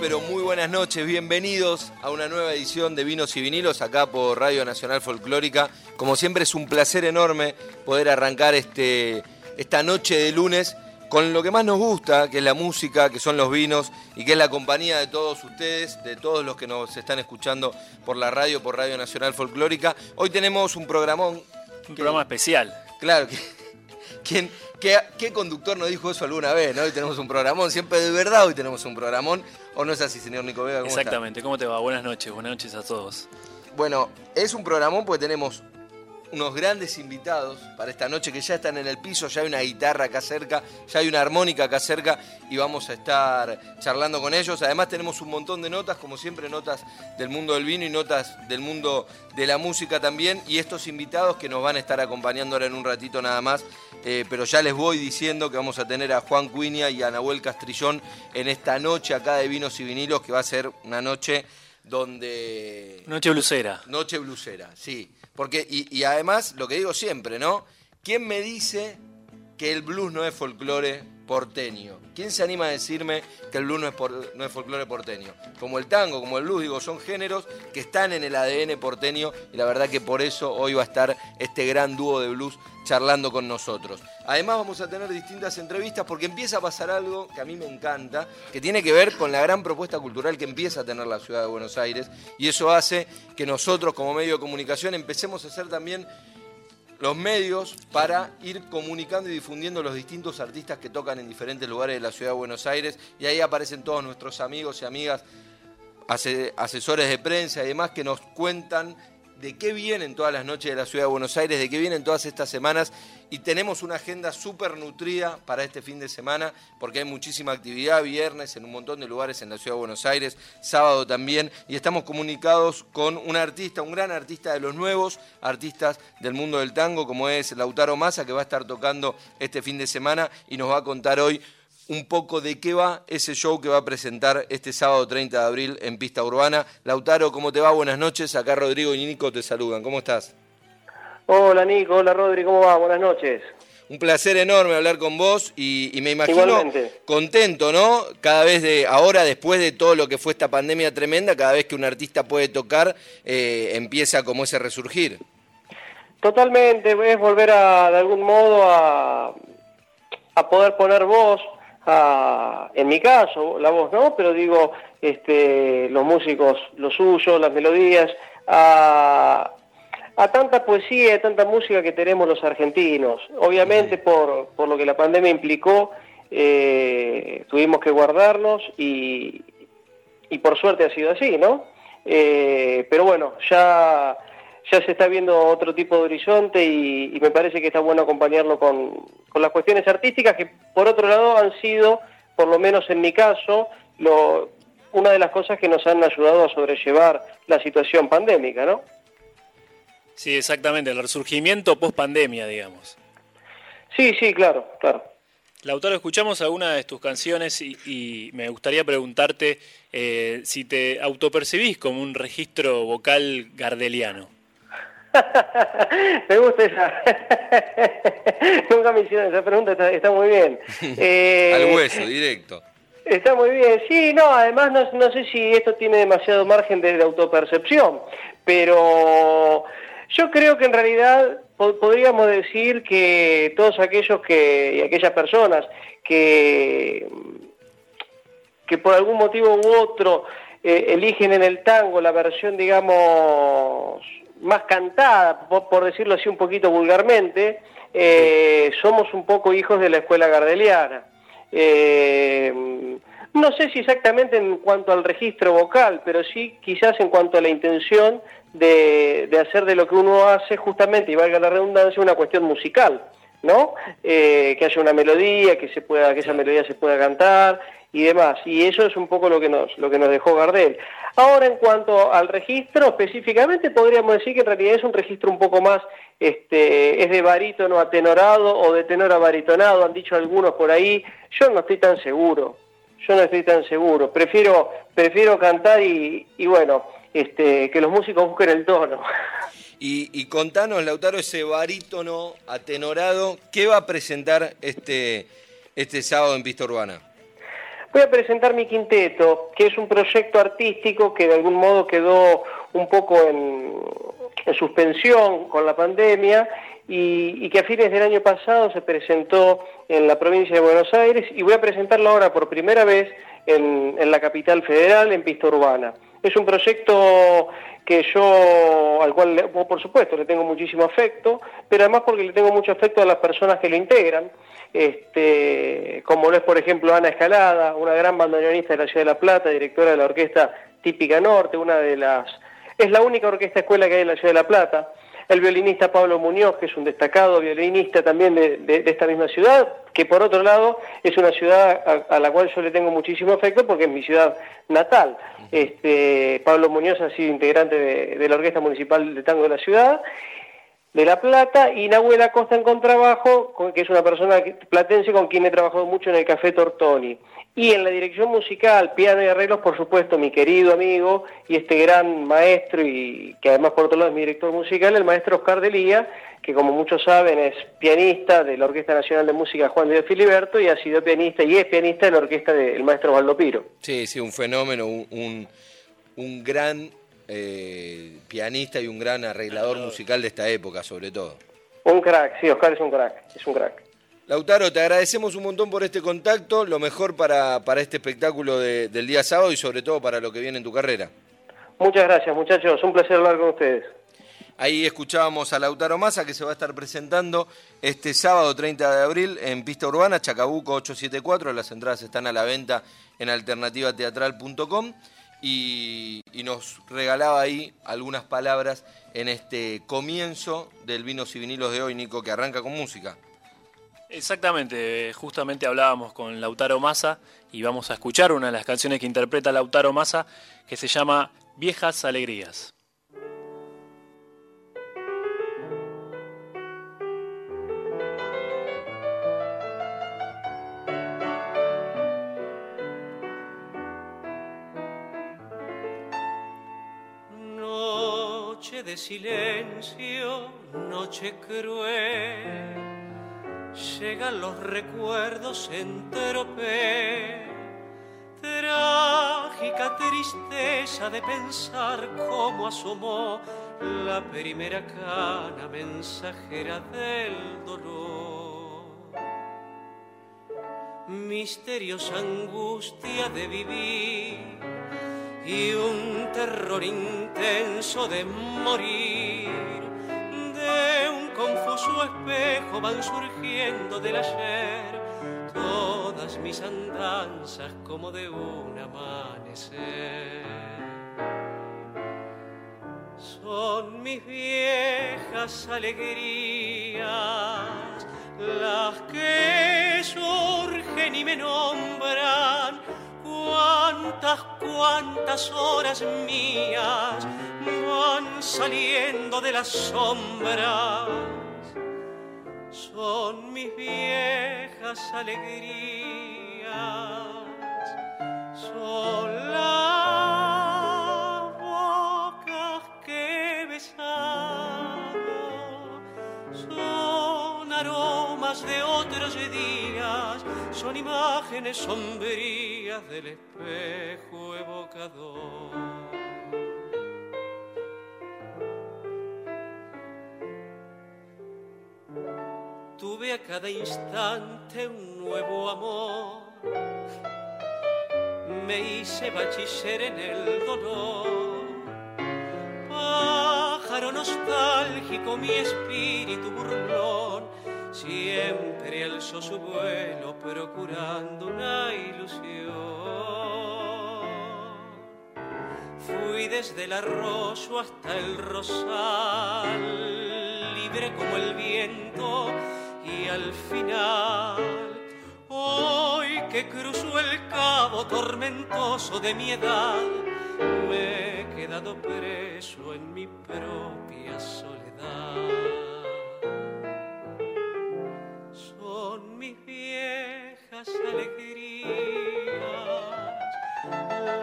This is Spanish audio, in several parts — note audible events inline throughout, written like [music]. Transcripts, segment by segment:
Pero muy buenas noches, bienvenidos a una nueva edición de Vinos y Vinilos acá por Radio Nacional Folclórica. Como siempre es un placer enorme poder arrancar este, esta noche de lunes con lo que más nos gusta, que es la música, que son los vinos y que es la compañía de todos ustedes, de todos los que nos están escuchando por la radio, por Radio Nacional Folclórica. Hoy tenemos un programón. Un programa especial. Claro, que, ¿quién, qué, qué conductor nos dijo eso alguna vez? ¿no? Hoy tenemos un programón, siempre de verdad hoy tenemos un programón. ¿O no es así, señor Nico Vega? ¿Cómo está? Exactamente. ¿Cómo te va? Buenas noches. Buenas noches a todos. Bueno, es un programón porque tenemos unos grandes invitados para esta noche que ya están en el piso, ya hay una guitarra acá cerca, ya hay una armónica acá cerca y vamos a estar charlando con ellos. Además tenemos un montón de notas, como siempre, notas del mundo del vino y notas del mundo de la música también. Y estos invitados que nos van a estar acompañando ahora en un ratito nada más. Eh, pero ya les voy diciendo que vamos a tener a Juan Cuinia y a Nahuel Castrillón en esta noche acá de vinos y vinilos, que va a ser una noche donde... Noche blusera. Noche blusera, sí. Porque, y, y además, lo que digo siempre, ¿no? ¿Quién me dice que el blues no es folclore porteño? ¿Quién se anima a decirme que el blues no es, por- folclore porteño? Como el tango, como el blues, digo, son géneros que están en el ADN porteño y la verdad que por eso hoy va a estar este gran dúo de blues charlando con nosotros. Además vamos a tener distintas entrevistas porque empieza a pasar algo que a mí me encanta, que tiene que ver con la gran propuesta cultural que empieza a tener la ciudad de Buenos Aires y eso hace que nosotros como medio de comunicación empecemos a ser también los medios para ir comunicando y difundiendo los distintos artistas que tocan en diferentes lugares de la ciudad de Buenos Aires. Y ahí aparecen todos nuestros amigos y amigas ase- asesores de prensa y demás que nos cuentan de qué vienen todas las noches de la ciudad de Buenos Aires, de qué vienen todas estas semanas y tenemos una agenda súper nutrida para este fin de semana porque hay muchísima actividad, viernes en un montón de lugares en la ciudad de Buenos Aires, sábado también y estamos comunicados con un artista, un gran artista de los nuevos artistas del mundo del tango como es Lautaro Massa que va a estar tocando este fin de semana y nos va a contar hoy un poco de qué va ese show que va a presentar este sábado 30 de abril en Pista Urbana. Lautaro, ¿cómo te va? Buenas noches. Acá Rodrigo y Nico te saludan. ¿Cómo estás? Hola Nico, hola Rodri, ¿cómo va? Buenas noches. Un placer enorme hablar con vos y, y me imagino Igualmente. contento, ¿no? Cada vez de ahora, después de todo lo que fue esta pandemia tremenda, cada vez que un artista puede tocar, eh, empieza como ese resurgir. Totalmente, es volver a, de algún modo a, a poder poner voz, a, en mi caso, la voz no, pero digo, este, los músicos, lo suyo, las melodías, a, a tanta poesía y tanta música que tenemos los argentinos. Obviamente por, por lo que la pandemia implicó, eh, tuvimos que guardarnos y, y por suerte ha sido así, ¿no? Eh, pero bueno, ya, ya se está viendo otro tipo de horizonte y, y me parece que está bueno acompañarlo con, con las cuestiones artísticas que por otro lado han sido, por lo menos en mi caso, lo, una de las cosas que nos han ayudado a sobrellevar la situación pandémica, ¿no? Sí, exactamente. El resurgimiento post pandemia, digamos. Sí, sí, claro, claro. Lautaro, escuchamos alguna de tus canciones y, y me gustaría preguntarte eh, si te autopercibís como un registro vocal gardeliano. [laughs] me gusta esa. [laughs] Nunca me hicieron esa pregunta, está, está muy bien. [laughs] Eh, Al hueso, directo. Está muy bien, sí, no, además no, no sé si esto tiene demasiado margen de, de autopercepción, pero yo creo que en realidad po- podríamos decir que todos aquellos que, y aquellas personas que, que por algún motivo u otro eh, eligen en el tango la versión, digamos, más cantada, por, por decirlo así un poquito vulgarmente, eh, somos un poco hijos de la escuela gardeliana. Eh, no sé si exactamente en cuanto al registro vocal, pero sí quizás en cuanto a la intención de, de hacer de lo que uno hace justamente, y valga la redundancia, una cuestión musical. ¿no? Eh, que haya una melodía, que se pueda, que esa melodía se pueda cantar y demás. Y eso es un poco lo que nos, lo que nos dejó Gardel. Ahora, en cuanto al registro, específicamente podríamos decir que en realidad es un registro un poco más, este, es de barítono atenorado o de tenor a han dicho algunos por ahí. Yo no estoy tan seguro, yo no estoy tan seguro. Prefiero, prefiero cantar y, y bueno, este, que los músicos busquen el tono. Y, y, contanos, Lautaro, ese barítono atenorado, ¿qué va a presentar este, este sábado en Pista Urbana? Voy a presentar mi quinteto, que es un proyecto artístico que de algún modo quedó un poco en, en suspensión con la pandemia y, y, que a fines del año pasado se presentó en la provincia de Buenos Aires y voy a presentarlo ahora por primera vez en, en la capital federal, en Pista Urbana. Es un proyecto que yo, al cual, por supuesto, le tengo muchísimo afecto, pero además porque le tengo mucho afecto a las personas que lo integran, este, como lo es, por ejemplo, Ana Escalada, una gran bandoneonista de la Ciudad de La Plata, directora de la Orquesta Típica Norte, una de las... Es la única orquesta escuela que hay en la Ciudad de La Plata, el violinista Pablo Muñoz, que es un destacado violinista también de, de, de, esta misma ciudad, que por otro lado es una ciudad a, a, la cual yo le tengo muchísimo afecto porque es mi ciudad natal. Este, Pablo Muñoz ha sido integrante de, de la Orquesta Municipal de Tango de la ciudad de La Plata y Nahuel Acosta en contrabajo, que es una persona platense con quien he trabajado mucho en el Café Tortoni. Y en la dirección musical, piano y arreglos, por supuesto, mi querido amigo y este gran maestro, y que además por otro lado es mi director musical, el maestro Oscar Delía, que como muchos saben es pianista de la Orquesta Nacional de Música Juan de Filiberto y ha sido pianista y es pianista de la orquesta del maestro Valdo Piro. Sí, sí, un fenómeno, un, un gran eh, pianista y un gran arreglador musical de esta época, sobre todo. Un crack, sí, Oscar es un crack, es un crack. Lautaro, te agradecemos un montón por este contacto, lo mejor para, para este espectáculo de, del día sábado y sobre todo para lo que viene en tu carrera. Muchas gracias muchachos, un placer hablar con ustedes. Ahí escuchábamos a Lautaro Massa que se va a estar presentando este sábado 30 de abril en Pista Urbana, Chacabuco 874, las entradas están a la venta en alternativateatral.com y, nos regalaba ahí algunas palabras en este comienzo del Vinos y Vinilos de hoy, Nico, que arranca con música. Exactamente, justamente hablábamos con Lautaro Massa y vamos a escuchar una de las canciones que interpreta Lautaro Massa que se llama Viejas Alegrías. De silencio, noche cruel llegan los recuerdos en tropel, trágica tristeza de pensar cómo asomó la primera cana mensajera del dolor. Misteriosa angustia de vivir y un terror intenso de morir de un confuso espejo van surgiendo del ayer todas mis andanzas como de un amanecer. Son mis viejas alegrías las que surgen y me nombran cuántas, cuántas horas mías van saliendo de las sombras. Son mis viejas alegrías, son son imágenes sombrías del espejo evocador. tuve a cada instante un nuevo amor. Me hice bachiller en el dolor. Pájaro nostálgico, mi espíritu burlón, siempre alzó su vuelo procurando una ilusión. Fui desde el arroyo hasta el rosal, libre como el viento y al final, hoy que cruzo el cabo tormentoso de mi edad, me he quedado preso en mi propia soledad. Viejas alegrías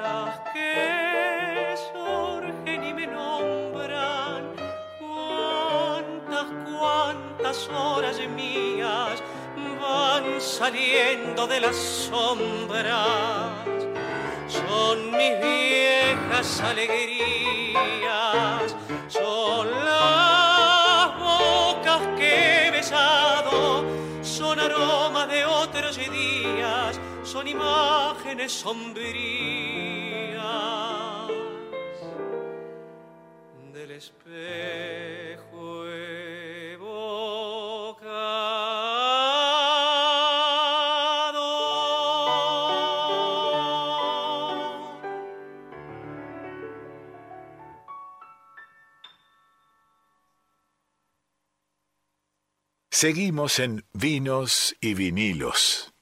las que surgen y me nombran. Cuántas, cuántas horas mías van saliendo de las sombras. Son mis viejas alegrías, son imágenes sombrías del espejo evocado. Seguimos en Vinos y Vinilos.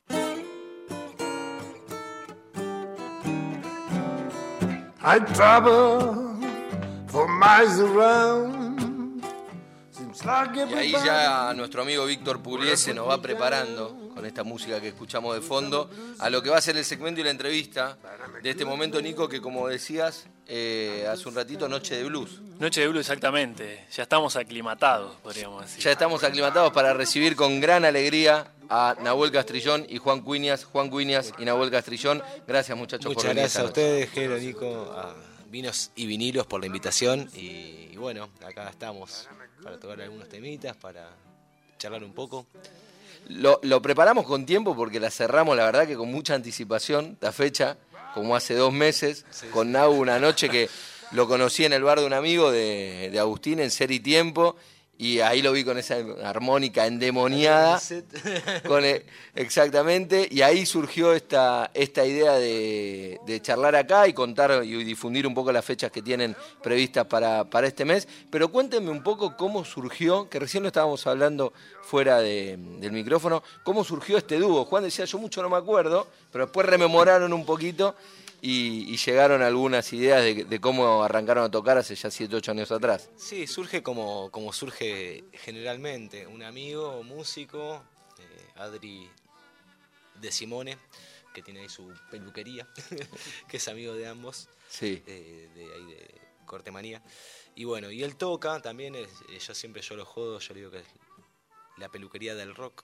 I travel for miles around. Seems like Y ahí ya nuestro amigo Víctor Pugliese nos va preparando con esta música que escuchamos de fondo a lo que va a ser el segmento y la entrevista de este momento, Nico, que como decías eh, hace un ratito, Noche de Blues. Noche de Blue, exactamente. Ya estamos aclimatados, podríamos decir. Ya estamos aclimatados para recibir con gran alegría a Nahuel Castrillón y Juan Cuñas, Juan Cuñas y Nahuel Castrillón. Gracias muchachos por Muchas venir gracias a ustedes, Jero, Nico, a Vinos y Vinilos por la invitación. Y, y bueno, acá estamos para tocar algunos temitas, para charlar un poco. Lo, lo preparamos con tiempo porque la cerramos, la verdad que con mucha anticipación, la fecha, como hace dos meses, con Nau una noche que lo conocí en el bar de un amigo de, de Agustín en Ser y Tiempo, y ahí lo vi con esa armónica endemoniada. [laughs] Con el- exactamente, y ahí surgió esta, esta idea de, de charlar acá y contar y difundir un poco las fechas que tienen previstas para, para este mes. Pero cuéntenme un poco cómo surgió, que recién lo estábamos hablando fuera de- del micrófono, cómo surgió este dúo. Juan decía, yo mucho no me acuerdo, pero después rememoraron un poquito y, y llegaron algunas ideas de, de cómo arrancaron a tocar hace ya 7, 8 años atrás. Sí, surge como, como surge generalmente. Un amigo, músico, eh, Adri de Simone, que tiene ahí su peluquería, [laughs] que es amigo de ambos, Sí. eh, de ahí de Cortemanía. Y bueno, y él toca también, es- eh, yo siempre yo lo jodo, yo le digo que es la peluquería del rock.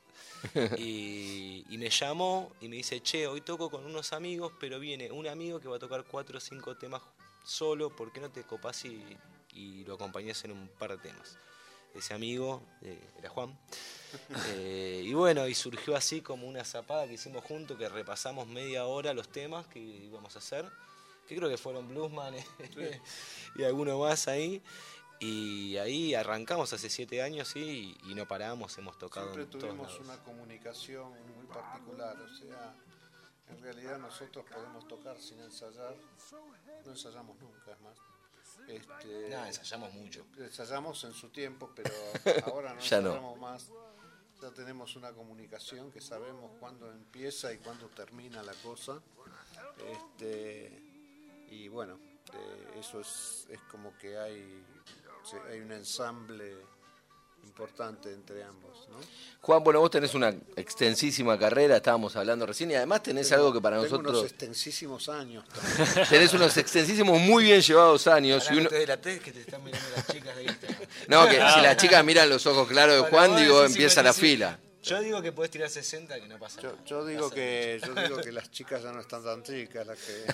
[laughs] y, y me llamó y me dice, che, hoy toco con unos amigos, pero viene un amigo que va a tocar cuatro o cinco temas solo, ¿por qué no te copás y, y lo acompañás en un par de temas? Ese amigo eh, era Juan. [laughs] Eh, y bueno, y surgió así como una zapada que hicimos juntos, que repasamos media hora los temas que íbamos a hacer, que creo que fueron Bluesman [laughs] y alguno más ahí. Y ahí arrancamos hace siete años sí, y, y no paramos, hemos tocado Siempre en tuvimos una comunicación muy particular, o sea, en realidad nosotros podemos tocar sin ensayar, no ensayamos nunca, es más. Este, No, ensayamos mucho. ensayamos en su tiempo, pero [laughs] ahora no Ya no. ensayamos más. Ya tenemos una comunicación que sabemos cuándo empieza y cuándo termina la cosa. Este, y bueno, eh, eso es, es como que hay, hay un ensamble importante entre ambos. ¿no? Juan, bueno, vos tenés una extensísima carrera, estábamos hablando recién, y además tenés algo que para Tengo unos nosotros... extensísimos años [laughs] también. Tenés unos extensísimos, muy bien llevados años. Y uno- no que te están mirando las chicas de Instagram. No, que si las chicas miran los ojos claros de Juan, digo, empieza la 55. fila. Yo digo que podés tirar 60 que no pasa Yo, nada. yo digo Pasa que yo digo que las chicas ya no están tan chicas las que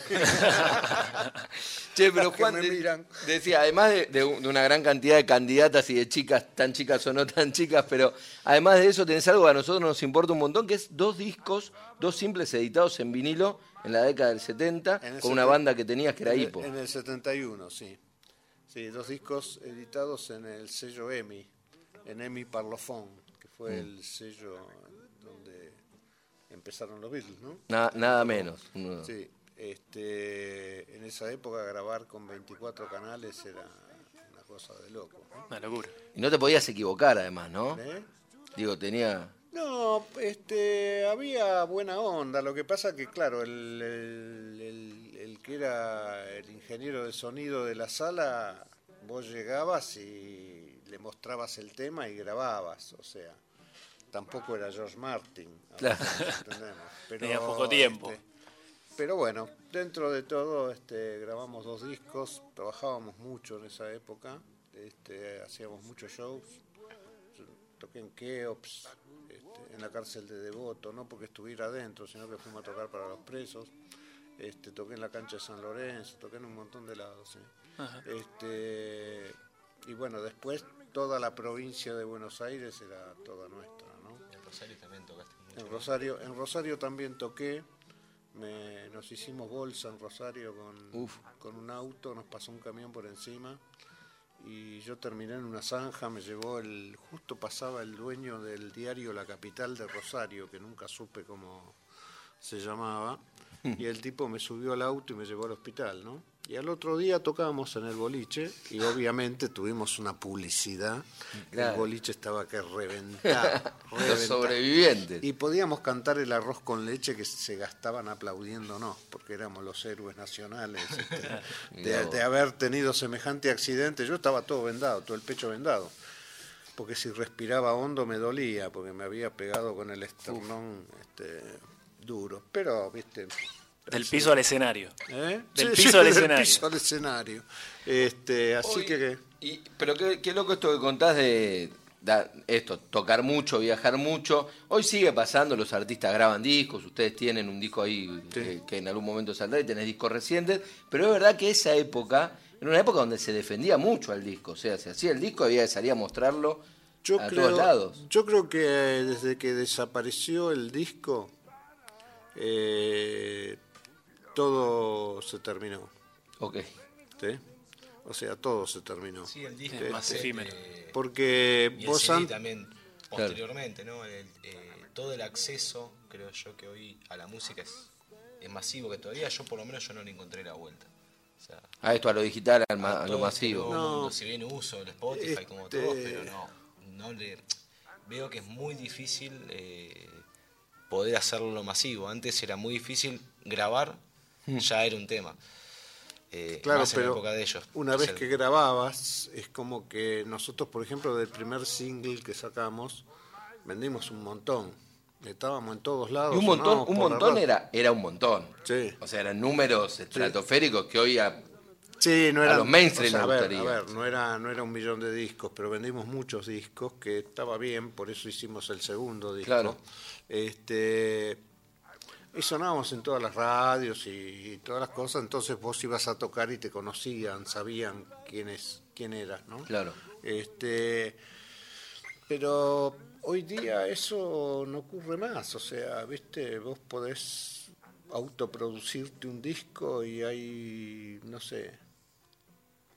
Che, pero Las que Juan me de- miran. decía, además de, de un- de una gran cantidad de candidatas y de chicas, tan chicas o no tan chicas, pero además de eso tenés algo que a nosotros nos importa un montón, que es dos discos, dos simples editados en vinilo en la década del 70, En el con una banda que tenías que era en el- Hipo. En el 71, sí. Sí, dos discos editados en el sello EMI, en EMI Parlophone, que fue Mm. el sello donde empezaron los Beatles, ¿no? Na- nada menos. Sí, este, en esa época grabar con 24 canales era una cosa de loco. ¿no? Una locura. Y no te podías equivocar además, ¿no? ¿Eh? Digo, tenía... No, este, había buena onda. Lo que pasa que, claro, el, el- el- el que era el ingeniero de sonido de la sala, vos llegabas y le mostrabas el tema y grababas. O sea, tampoco era George Martin. Claro. [laughs] Pero, Tenía poco tiempo. este, pero bueno, dentro de todo este, grabamos dos discos, trabajábamos mucho en esa época, este, hacíamos muchos shows. Toqué en Keops, este, en la cárcel de Devoto, no porque estuviera adentro, sino que fuimos a tocar para los presos. Este, toqué en la cancha de San Lorenzo, toqué en un montón de lados. Este, y bueno, después toda la provincia de Buenos Aires era toda nuestra. En Rosario también tocaste mucho. En Rosario, en Rosario también toqué. Me- nos hicimos bolsa en Rosario con, Uf. con un auto, nos pasó un camión por encima y yo terminé en una zanja, me llevó el, justo pasaba el dueño del diario La Capital de Rosario, que nunca supe cómo se llamaba, y el tipo me subió al auto y me llevó al hospital, ¿no? Y al otro día tocábamos en el boliche y obviamente tuvimos una publicidad, Claro. el boliche estaba que [laughs] reventaba, Los sobrevivientes. Y podíamos cantar el arroz con leche que se gastaban aplaudiéndonos, porque éramos los héroes nacionales [laughs] este, de, de haber tenido semejante accidente. Yo estaba todo vendado, todo el pecho vendado, porque si respiraba hondo me dolía, porque me había pegado con el esternón este, duro. Pero, viste. Del piso al escenario. ¿eh? Del Sí, piso sí, al [laughs] del escenario. piso al escenario. Este, así Hoy- que. y- pero qué, qué loco esto que contás de esto, tocar mucho, viajar mucho. Hoy sigue pasando, los artistas graban discos, ustedes tienen un disco ahí que, que en algún momento saldrá y tenés discos recientes, pero es verdad que esa época era una época donde se defendía mucho al disco, o sea, se hacía el disco, había que salir a mostrarlo Yo a creo, todos lados. yo creo que desde que desapareció el disco, eh, todo se terminó. Ok. ¿sí? O sea, todo se terminó. Sí, el disco Este, más efímero. eh, Porque y el vos CD an- también posteriormente, ¿no? El- eh, todo el acceso, creo yo que hoy a la música es, es masivo, que todavía yo por lo menos yo no le encontré la vuelta. O sea, A esto, a lo digital, ma- a, lo este masivo. No. mundo, si bien uso el Spotify como Este- todos, pero no, no le veo que es muy difícil eh, poder hacerlo masivo. Antes era muy difícil grabar, ya era un tema. Eh, Claro, más en la pero época de ellos. una O vez sea, que grababas, es como que nosotros, por ejemplo, del primer single que sacamos, vendimos un montón. Estábamos en todos lados. Y un montón, un montón era, era un montón. Sí. O sea, eran números estratosféricos que hoy a- Sí, no A era, los mainstream a, le ver, gustaría. a ver, no era, no era un millón de discos, pero vendimos muchos discos, que estaba bien, por eso hicimos el segundo disco. Claro. Este, y sonábamos en todas las radios y, y todas las cosas, entonces vos ibas a tocar y te conocían, sabían quién, es, quién eras, ¿no? Claro. Este, pero hoy día eso no ocurre más, o sea, viste, vos podés autoproducirte un disco y hay, no sé,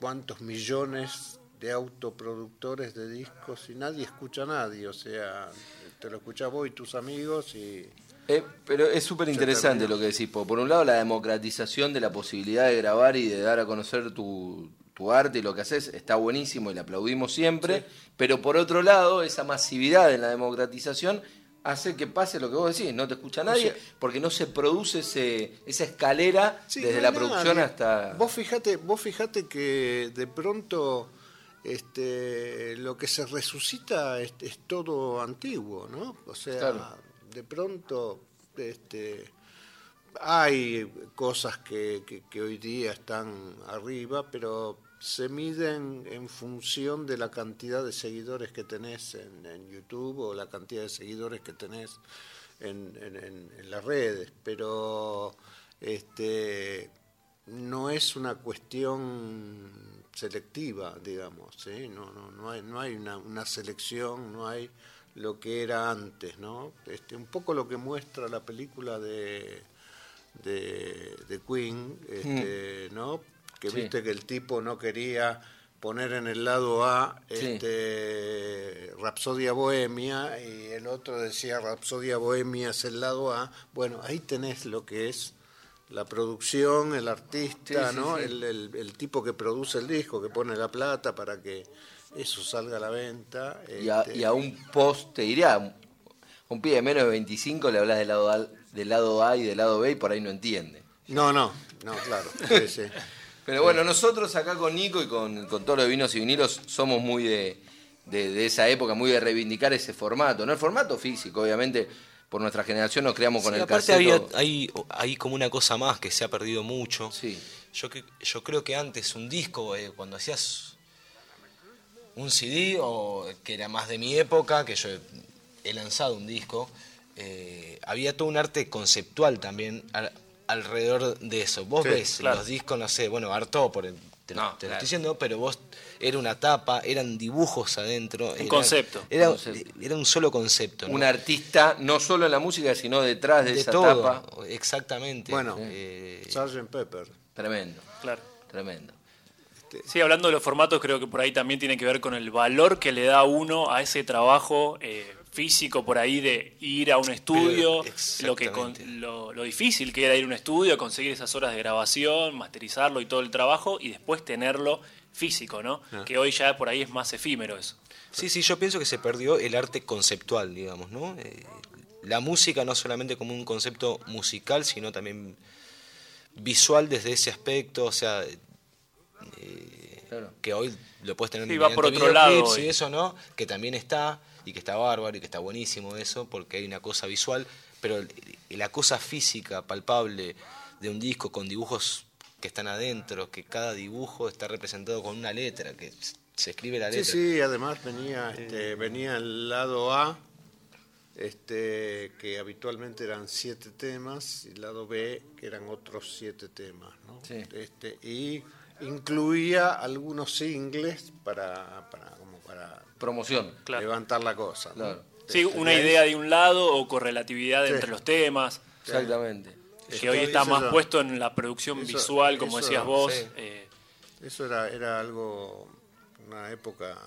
cuántos millones de autoproductores de discos y nadie escucha a nadie, o sea, te lo escuchás vos y tus amigos y... Eh, pero es súper interesante lo que decís. po. Por un lado, la democratización de la posibilidad de grabar y de dar a conocer tu, tu arte y lo que haces está buenísimo y le aplaudimos siempre. Pero por otro lado, esa masividad en la democratización hace que pase lo que vos decís. No te escucha nadie sea- porque no se produce ese, esa escalera Sí, desde no la producción hasta... Vos fijate, vos fijate que de pronto este, lo que se resucita es, es todo antiguo, ¿no? O sea, Claro. de pronto este, hay cosas que, que- que hoy día están arriba, pero se miden en función de la cantidad de seguidores que tenés en, en YouTube o la cantidad de seguidores que tenés en, en- en- en las redes, pero este no es una cuestión selectiva, digamos, ¿sí? no, no, no hay, no hay una, una selección, no hay lo que era antes, ¿no? Este, un poco lo que muestra la película de, de, de Queen, este, ¿no? Que Sí. viste que el tipo no quería poner en el lado A Sí. este, Rapsodia Bohemia y el otro decía Rapsodia Bohemia es el lado A. Bueno, ahí tenés lo que es la producción, el artista, Sí, ¿no? sí. El, el- el tipo que produce el disco, que pone la plata para que eso salga a la venta. Y a, este, y a un post, te diría, un, pibe de menos de 25 le hablas del lado, A, del lado A y del lado B y por ahí no entiende. No, no, no, claro. [laughs] Pero bueno, nosotros acá con Nico y con, con todos los vinos y vinilos somos muy de, de- de esa época, muy de reivindicar ese formato. No el formato físico, obviamente, por nuestra generación nos creamos con Sí, el aparte había, hay, hay como una cosa más que se ha perdido mucho. Sí. Yo, yo creo que antes un disco, eh, cuando hacías un CD, o que era más de mi época, que yo he, lanzado un disco, eh, había todo un arte conceptual también al- alrededor de eso. Vos Sí, ves claro. los discos, no sé, bueno, Arto, por el- te, lo- No, te lo claro. estoy diciendo, pero vos era una tapa, eran dibujos adentro. era- concepto. Era, Concepto. era un solo concepto. ¿no? Un artista, no solo en la música, sino detrás de, de esa todo, tapa. exactamente. Bueno, Eh, Sgt. Pepper. Tremendo, Claro. tremendo. Sí, hablando de los formatos, creo que por ahí también tiene que ver con el valor que le da uno a ese trabajo eh, físico por ahí de ir a un estudio, lo, que con- exactamente. lo, lo difícil que era ir a un estudio, conseguir esas horas de grabación, masterizarlo y todo el trabajo y después tenerlo físico, ¿no? Ah. Que hoy ya por ahí es más efímero eso. Sí, sí, yo pienso que se perdió el arte conceptual, digamos, ¿no? Eh, la música no solamente como un concepto musical, sino también visual desde ese aspecto, o sea, eh, Claro. que hoy lo puedes tener Sí, va por otro lado y eso, ¿no? Que también está, y que está bárbaro, y que está buenísimo eso, porque hay una cosa visual, pero el- la cosa física, palpable, de un disco con dibujos que están adentro, que cada dibujo está representado con una letra, que se escribe la Sí, letra. sí, además venía, este, venía el lado A, este, que habitualmente eran siete temas, y el lado B, que eran otros siete temas, ¿no? Sí. Este, y incluía algunos singles para, para, como para Promoción. Claro. levantar la cosa. ¿no? Claro. Sí, Este, una idea de un lado o correlatividad Sí. entre los temas, Exactamente. Que hoy está más era- puesto en la producción eso- visual, como eso- decías vos. sí. eh, Eso era, era algo, una época...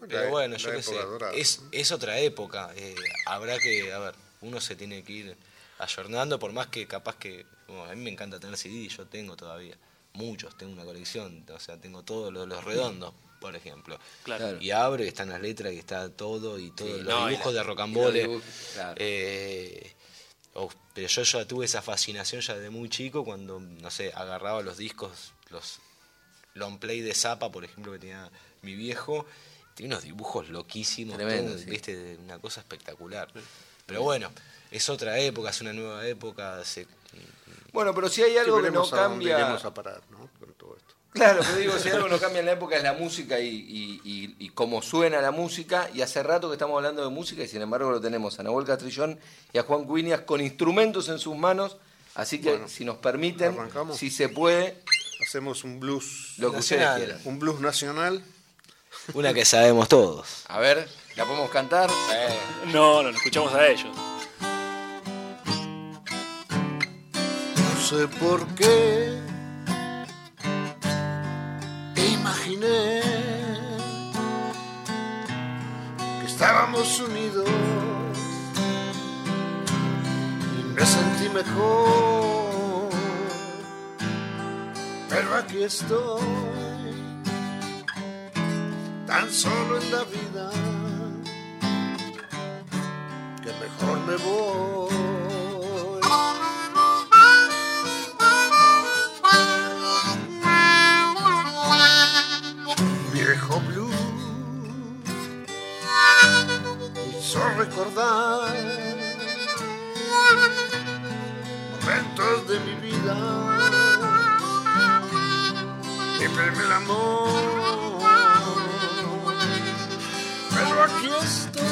Pero la- bueno, la yo qué sé, es, es otra época. eh, habrá que, a ver, uno se tiene que ir ayornando, por más que capaz que, bueno, a mí me encanta tener CD, yo tengo todavía muchos, tengo una colección, o sea, tengo todos los, los redondos, por ejemplo. Claro. Y abro y están las letras y está todo, y todos Sí, los no, y dibujos la- de rocambole. claro. Eh, oh, pero yo ya tuve esa fascinación ya de muy chico cuando, no sé, agarraba los discos, los long play de Zappa, por ejemplo, que tenía mi viejo, tiene unos dibujos loquísimos, Tremendo, todo, sí. viste, una cosa espectacular. Pero bueno, es otra época, es una nueva época, se- Bueno, pero si hay algo que no cambia. iremos a parar, ¿no? Claro, pero digo, si algo no cambia en la época es la música y, y- y- y cómo suena la música. Y hace rato que estamos hablando de música y sin embargo lo tenemos a Nahuel Castrillón y a Juan Cuinias con instrumentos en sus manos. Así que Bueno, si nos permiten, arrancamos. si se puede, Hacemos un blues, lo que ustedes Nacional. quieran. un blues nacional. una que sabemos todos. A ver, ¿la podemos cantar? Eh, No, no, lo escuchamos a ellos. No sé por qué imaginé que estábamos unidos y me sentí mejor. Pero aquí estoy, tan solo en la vida, que mejor me voy. Recordar momentos de mi vida. Mi primer amor. Pero aquí estoy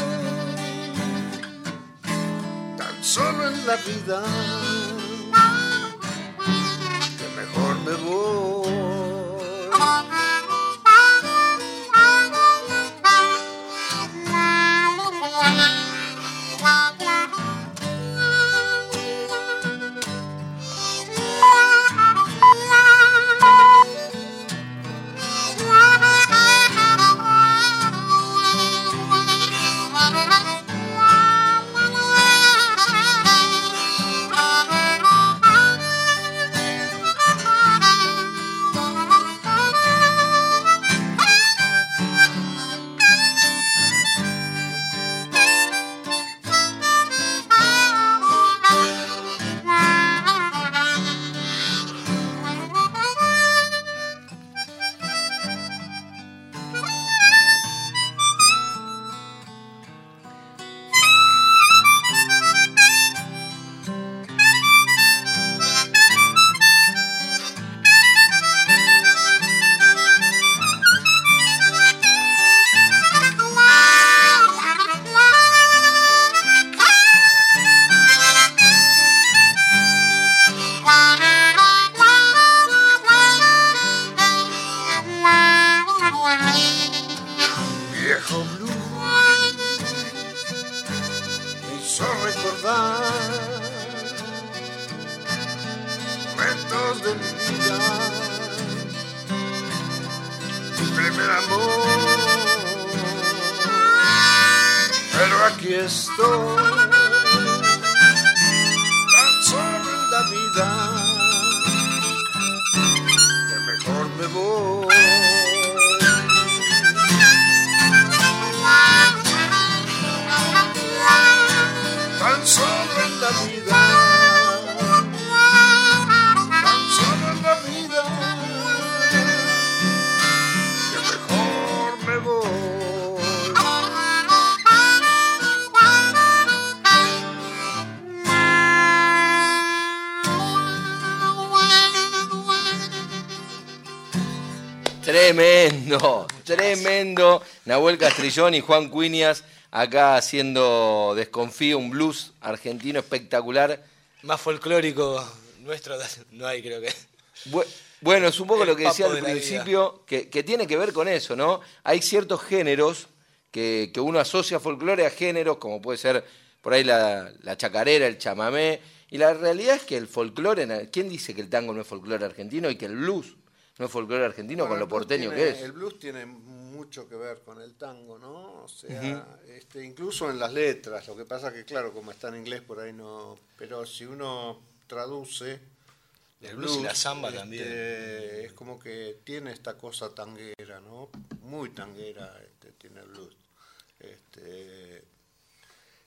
tan solo en la vida Nahuel Castrillón y Juan Cuinias acá haciendo Desconfío, un blues argentino espectacular. Más folclórico nuestro no hay, creo que. Bu- Bueno, es un poco El lo que decía al de principio, que, que tiene que ver con eso, ¿no? Hay ciertos géneros que, que uno asocia folclore a géneros, como puede ser por ahí la, la chacarera, el chamamé, y la realidad es que el folclore, ¿quién dice que el tango no es folclore argentino y que el blues no es folclore argentino Bueno, con lo porteño tiene- que es? El blues tiene mucho que ver con el tango, ¿no? O sea, este, incluso en las letras. Lo que pasa que, claro, como está en inglés, por ahí no. Pero si uno traduce. El blues y la samba este, también. Es como que tiene esta cosa tanguera, ¿no? Muy tanguera este, tiene el blues. Este,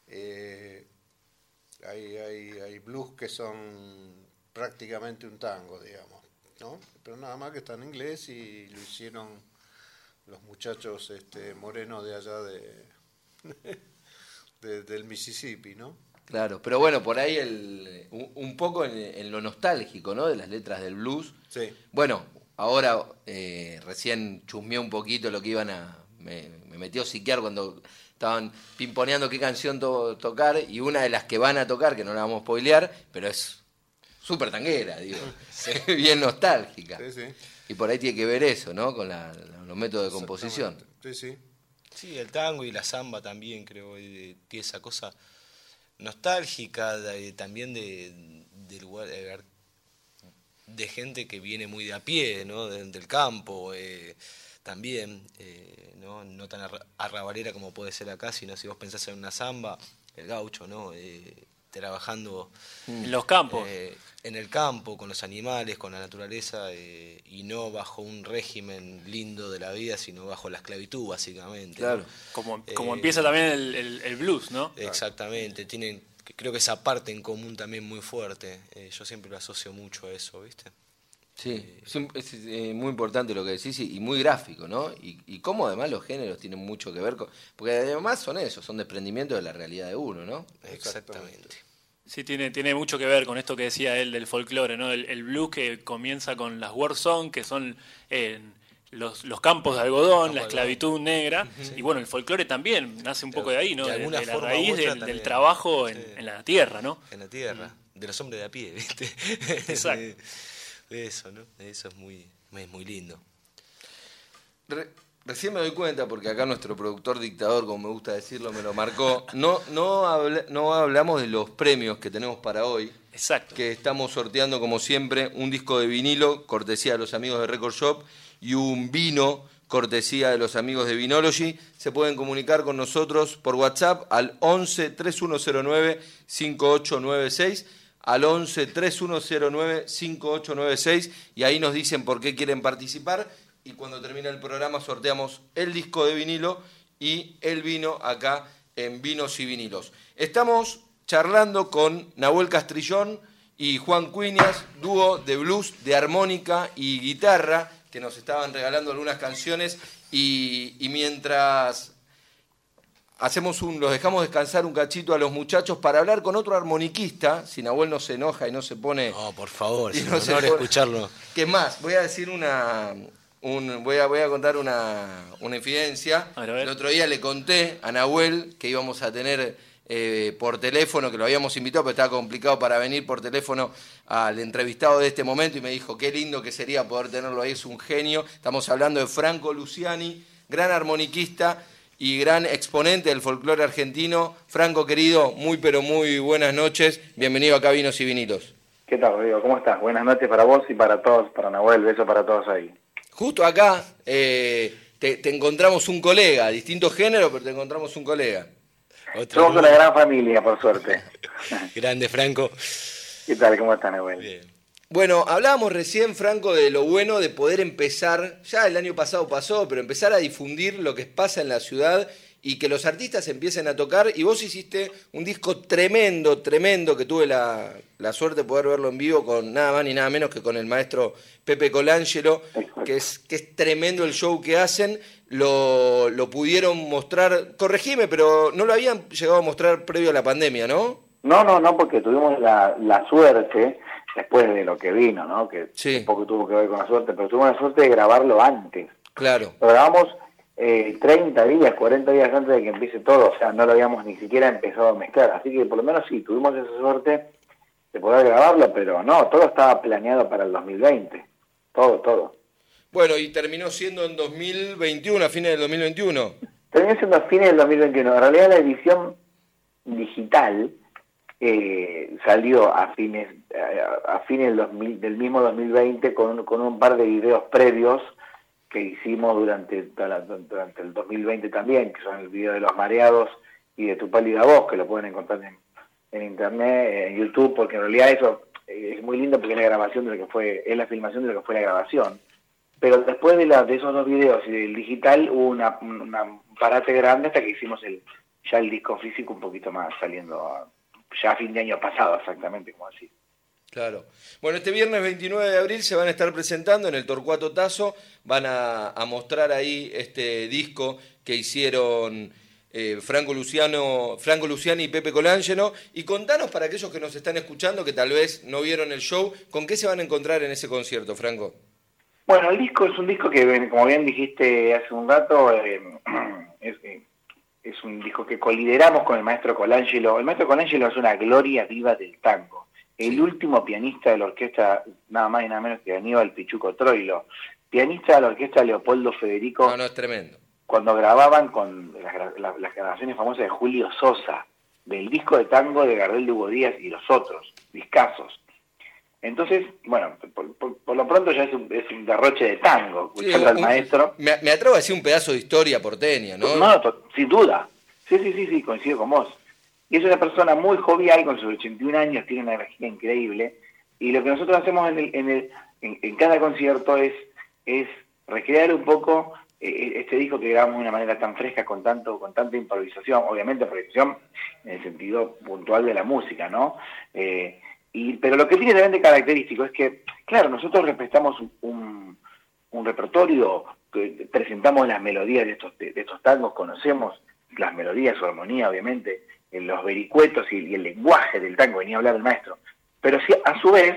eh, hay, hay, hay blues que son prácticamente un tango, digamos, ¿no? Pero nada más que está en inglés y lo hicieron los muchachos este, morenos de allá de, de- del Mississippi, ¿no? Claro, pero bueno, por ahí el, un, un poco en, en lo nostálgico, ¿no? De las letras del blues. Sí. Bueno, ahora eh, recién chusmeé un poquito lo que iban a... Me, me metió a psiquear cuando estaban pimponeando qué canción to- tocar y una de las que van a tocar, que no la vamos a spoilear, pero es súper tanguera, digo, [laughs] [laughs] bien nostálgica. Sí, sí. Y por ahí tiene que ver eso, ¿no? Con la- los métodos de composición. Sí, sí. Sí, el tango y la samba también, creo, tiene esa cosa nostálgica, de- también de, de lugar, de, de gente que viene muy de a pie, ¿no? De- del campo, eh, también, eh, ¿no? No tan arra- arrabalera como puede ser acá, sino si vos pensás en una samba, el gaucho, ¿no? Eh, trabajando En los campos. eh, en el campo, con los animales, con la naturaleza, eh, y no bajo un régimen lindo de la vida, sino bajo la esclavitud, básicamente. ¿no? Claro. como como eh, empieza también el, el- el blues, ¿no? Exactamente, tienen, creo que esa parte en común también muy fuerte. Eh, yo siempre lo asocio mucho a eso, ¿viste? Sí, es, eh, muy importante lo que decís y, y muy gráfico, ¿no? Y, y cómo además los géneros tienen mucho que ver con... Porque además son eso, son desprendimientos de la realidad de uno, ¿no? Exactamente. Sí, tiene, tiene mucho que ver con esto que decía él del folclore, ¿no? El, el blues que comienza con las war song, que son eh, los, los campos de algodón, la esclavitud negra, y bueno, el folclore también nace un poco de ahí, ¿no? de De, alguna de la raíz del, trabajo en, Sí. en la tierra, ¿no? En la tierra, de los hombres de a pie, ¿viste? [laughs] Exacto. [laughs] De, de eso, ¿no? Eso es muy, es muy lindo. Re- recién me doy cuenta, porque acá nuestro productor dictador, como me gusta decirlo, me lo marcó, no, no hablamos de los premios que tenemos para hoy. Exacto. que estamos sorteando como siempre un disco de vinilo, cortesía de los amigos de Record Shop, y un vino, cortesía de los amigos de Vinology. Se pueden comunicar con nosotros por WhatsApp al 11 3109 5896 al 11 3109 5896 y ahí nos dicen por qué quieren participar y cuando termine el programa sorteamos el disco de vinilo y el vino acá en Vinos y Vinilos. Estamos charlando con Nahuel Castrillón y Juan Cuinias, dúo de blues, de armónica y guitarra, que nos estaban regalando algunas canciones y, y mientras hacemos un, los dejamos descansar un cachito a los muchachos para hablar con otro armoniquista, si Nahuel no se enoja y no se pone... No, por favor, [laughs] es no se pone- escucharlo. ¿Qué más? Voy a decir una. un- voy, a, voy a contar una, una infidencia. A ver, a ver. El otro día le conté a Nahuel que íbamos a tener eh, por teléfono, que lo habíamos invitado, pero estaba complicado para venir por teléfono al entrevistado de este momento y me dijo qué lindo que sería poder tenerlo ahí, es un genio. Estamos hablando de Franco Luciani, gran armoniquista y gran exponente del folclore argentino. Franco, querido, muy pero muy buenas noches. Bienvenido acá a Vinos y Vinilos. ¿Qué tal, Rodrigo? ¿Cómo estás? Buenas noches para vos y para todos, para Nahuel, beso para todos ahí. Justo acá eh, te, te encontramos un colega, distinto género, pero te encontramos un colega. Otro Somos una gran familia, por suerte. [laughs] Grande, Franco. ¿Qué tal? ¿Cómo están, Nahuel? Bien. Bueno, hablábamos recién, Franco, de lo bueno de poder empezar, ya el año pasado pasó, pero empezar a difundir lo que pasa en la ciudad y que los artistas empiecen a tocar. Y vos hiciste un disco tremendo, tremendo, que tuve la, la suerte de poder verlo en vivo con nada más ni nada menos que con el maestro Pepe Colangelo, que es, que es tremendo el show que hacen. Lo, lo pudieron mostrar, corregime, pero no lo habían llegado a mostrar previo a la pandemia, ¿no? No, no, no, porque tuvimos la, la suerte, después de lo que vino, ¿no? Que Sí. un poco tuvo que ver con la suerte, pero tuvimos la suerte de grabarlo antes. Claro. Lo grabamos eh, 30 días, 40 días antes de que empiece todo, o sea, no lo habíamos ni siquiera empezado a mezclar. Así que por lo menos sí, tuvimos esa suerte de poder grabarlo, pero no, todo estaba planeado para el 2020. Todo, todo. Bueno, y terminó siendo en 2021, a fines del 2021. Terminó siendo a fines del 2021. En realidad la edición digital eh, salió a fines eh, a fines del, 2000 del mismo 2020 con, con un par de videos previos que hicimos durante, durante el 2020 también, que son el video de los mareados y de tu pálida voz, que lo pueden encontrar en, en internet, en YouTube, porque en realidad eso eh, es muy lindo porque es la grabación de lo que fue, es la filmación de lo que fue la grabación. Pero después de, la, de esos dos videos y del digital hubo una, una- un parate grande hasta que hicimos el ya el disco físico un poquito más saliendo a- ya a fin de año pasado exactamente como así. Claro. Bueno, este viernes 29 de abril se van a estar presentando en el Torcuato Tazo, van a, a mostrar ahí este disco que hicieron eh, Franco Luciano, Franco Luciani y Pepe Colangelo. Y contanos para aquellos que nos están escuchando que tal vez no vieron el show, ¿con qué se van a encontrar en ese concierto, Franco? Bueno, el disco es un disco que, como bien dijiste hace un rato, eh, [clears throat] es, eh, es un disco que colideramos con el maestro Colangelo. El maestro Colangelo es una gloria viva del tango. El último pianista de la orquesta, nada más y nada menos que Aníbal Pichuco Troilo. Pianista de la orquesta Leopoldo Federico, No, no, es tremendo. cuando grababan con las, las grabaciones famosas de Julio Sosa, del disco de tango de Gardel de Hugo Díaz y los otros, discazos. Entonces, bueno, por, por- por lo pronto ya es un, es un derroche de tango, Sí, escuchando al maestro. Me, me atrevo a decir un pedazo de historia porteña, ¿no? No, to- sin duda. Sí, sí, sí, sí, coincido con vos. Y es una persona muy jovial, con sus 81 años, tiene una energía increíble. Y lo que nosotros hacemos en, el, en, el, en, en cada concierto es, es recrear un poco eh, este disco que grabamos de una manera tan fresca, con tanto con tanta improvisación, obviamente improvisación en el sentido puntual de la música, ¿no? Eh, y, pero lo que tiene también de característico es que, claro, nosotros respetamos un, un repertorio, que presentamos las melodías de estos, de, de estos tangos, conocemos las melodías, su armonía, obviamente, en los vericuetos y, y el lenguaje del tango, venía a hablar el maestro. Pero sí, a su vez,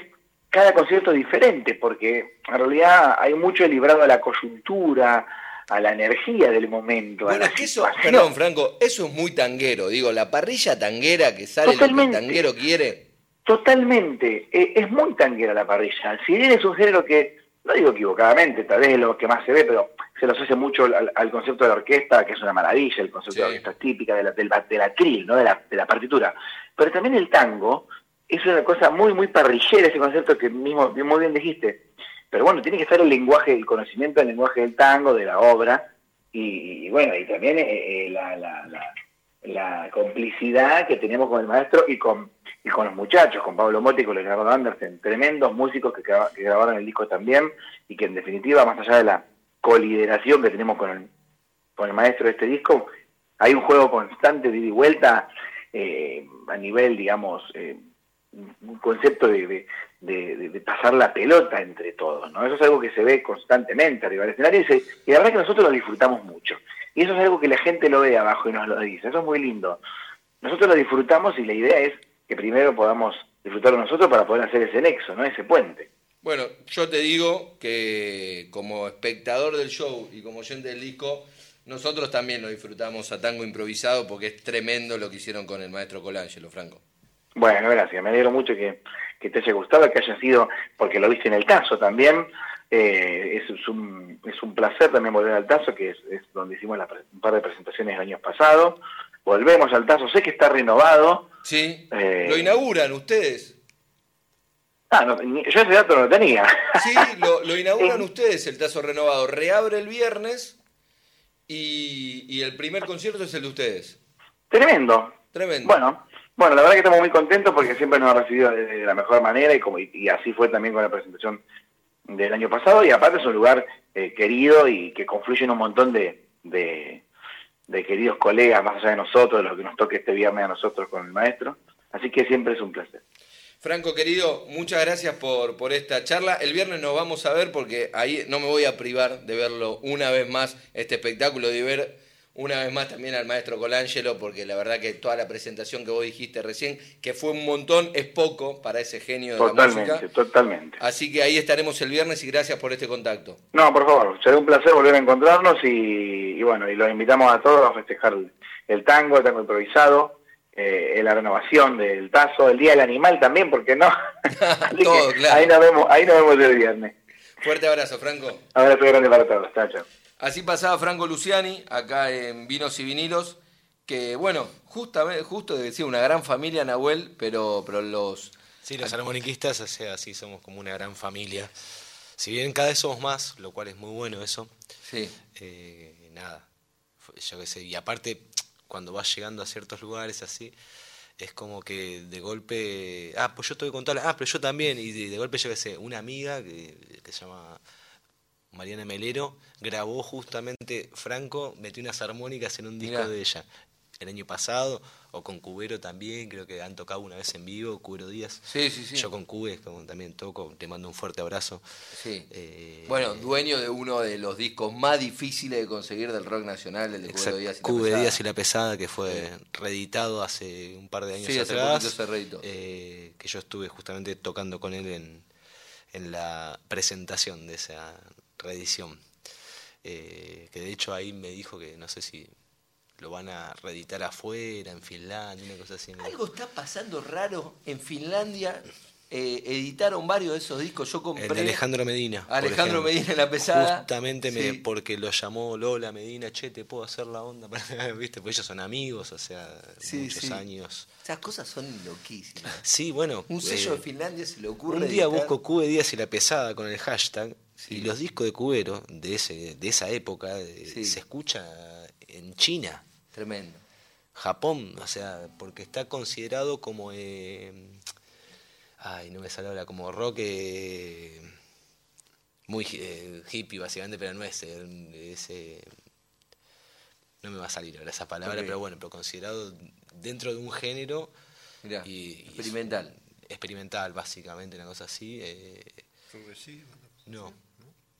cada concierto es diferente, porque en realidad hay mucho librado a la coyuntura, a la energía del momento. a Bueno, la es que eso, perdón, Franco, eso es muy tanguero. Digo, la parrilla tanguera que sale lo que el Totalmente. tanguero quiere. Totalmente, eh, es muy tanguera la parrilla. Si bien es un género que, no digo equivocadamente, tal vez es lo que más se ve, pero se lo asocia mucho al, al concepto de la orquesta, que es una maravilla, el concepto Sí. de la orquesta típica, de la, del, del atril, ¿no? de, la, de la partitura. Pero también el tango es una cosa muy, muy parrillera, ese concepto que mismo, muy bien dijiste. Pero bueno, tiene que estar el lenguaje, el conocimiento del lenguaje del tango, de la obra, y, y bueno, y también eh, eh, la, la, la, la complicidad que tenemos con el maestro y con, y con los muchachos, con Pablo Motti y con Leonardo Andersen, tremendos músicos que, que grabaron el disco también y que en definitiva, más allá de la colideración que tenemos con el, con el maestro de este disco, hay un juego constante de ida y vuelta eh, a nivel, digamos, eh, un concepto de, de, pasar la pelota entre todos, ¿no? Eso es algo que se ve constantemente arriba del escenario y, se- y la verdad que nosotros lo disfrutamos mucho. Y eso es algo que la gente lo ve abajo y nos lo dice, eso es muy lindo. Nosotros lo disfrutamos y la idea es que primero podamos disfrutarlo nosotros para poder hacer ese nexo, ¿no? Ese puente. Bueno, yo te digo que como espectador del show y como oyente del disco, nosotros también lo disfrutamos a tango improvisado porque es tremendo lo que hicieron con el maestro Colangelo, Franco. Bueno, gracias. Me alegro mucho que, que te haya gustado, que haya sido, porque lo viste en el Tazo también. Eh, es, es un, es un placer también volver al Tazo, que es, es donde hicimos la un par de presentaciones el año pasado. Volvemos al Tazo, sé que está renovado. ¿Sí? Eh. Lo inauguran ustedes. Ah, no, yo ese dato no lo tenía. Sí, lo, lo [laughs] inauguran ustedes, el Tazo Renovado. Reabre el viernes y, y el primer concierto es el de ustedes. tremendo, Tremendo. Bueno, bueno, la verdad que estamos muy contentos porque siempre nos ha recibido de, de la mejor manera y, como, y, y así fue también con la presentación del año pasado y aparte es un lugar eh, querido y que confluyen un montón de, de, queridos colegas más allá de nosotros, de lo que nos toque este viernes a nosotros con el maestro. Así que siempre es un placer. Franco querido, muchas gracias por, por esta charla. El viernes nos vamos a ver porque ahí no me voy a privar de verlo una vez más, este espectáculo, de ver una vez más también al maestro Colangelo, porque la verdad que toda la presentación que vos dijiste recién, que fue un montón, es poco para ese genio de la Totalmente, música. totalmente. Así que ahí estaremos el viernes y gracias por este contacto. No, por favor, será un placer volver a encontrarnos y, y bueno, y los invitamos a todos a festejar el, tango, el tango improvisado, eh, la renovación del tazo, el Día del Animal también, ¿por qué no? [laughs] Todo, claro. ahí nos vemos, ahí nos vemos el viernes. Fuerte abrazo, Franco. Abrazo grande para todos, chao, chao. Así pasaba Franco Luciani, acá en Vinos y Vinilos, que bueno, justamente, justo decía una gran familia Nahuel, pero, pero los... Sí, los armoniquistas, o sea, sí somos como una gran familia. Si bien cada vez somos más, lo cual es muy bueno eso, Sí, eh, nada, yo qué sé, y aparte cuando vas llegando a ciertos lugares así, es como que de golpe, ah, pues yo estoy con tal, ah, pero yo también, y de, de golpe yo qué sé, una amiga que, que se llama Mariana Melero, grabó justamente, Franco metió unas armónicas en un disco Mirá. de ella. El año pasado, o con Cubero también, creo que han tocado una vez en vivo, Cubero Díaz. sí, sí. sí. Yo con Cube, como también toco, te mando un fuerte abrazo. Sí. Eh, Bueno, dueño de uno de los discos más difíciles de conseguir del rock nacional, el de Cubero Díaz y la Cube Pesada. Díaz y la Pesada, que fue reeditado hace un par de años Sí, hace atrás. poquito se reeditó. eh, que yo estuve justamente tocando con él en, en la presentación de esa reedición. Eh, que de hecho ahí me dijo que no sé si lo van a reeditar afuera, en Finlandia, una cosa así. Algo está pasando raro en Finlandia. eh, editaron varios de esos discos. Yo compré. El de Alejandro Medina. Alejandro. Medina en la pesada. Justamente me- porque lo llamó Lola Medina, che, te puedo hacer la onda, [laughs] ¿viste? Porque ellos son amigos, o sea, Sí, muchos sí. años. Esas cosas son loquísimas. Sí, bueno. Un sello eh, de Finlandia se le ocurre. Un día editar- busco Cube Díaz y la pesada con el hashtag Sí. y los discos de Cubero de ese de esa época Sí. se escucha en China, Tremendo. Japón, o sea, porque está considerado como eh, ay, no me sale ahora como rock eh, muy eh, hippie básicamente, pero no es, es, eh, no me va a salir ahora esa palabra, pero bueno, pero considerado dentro de un género Mirá, y- y es- experimental. experimental básicamente, una cosa así. eh, no,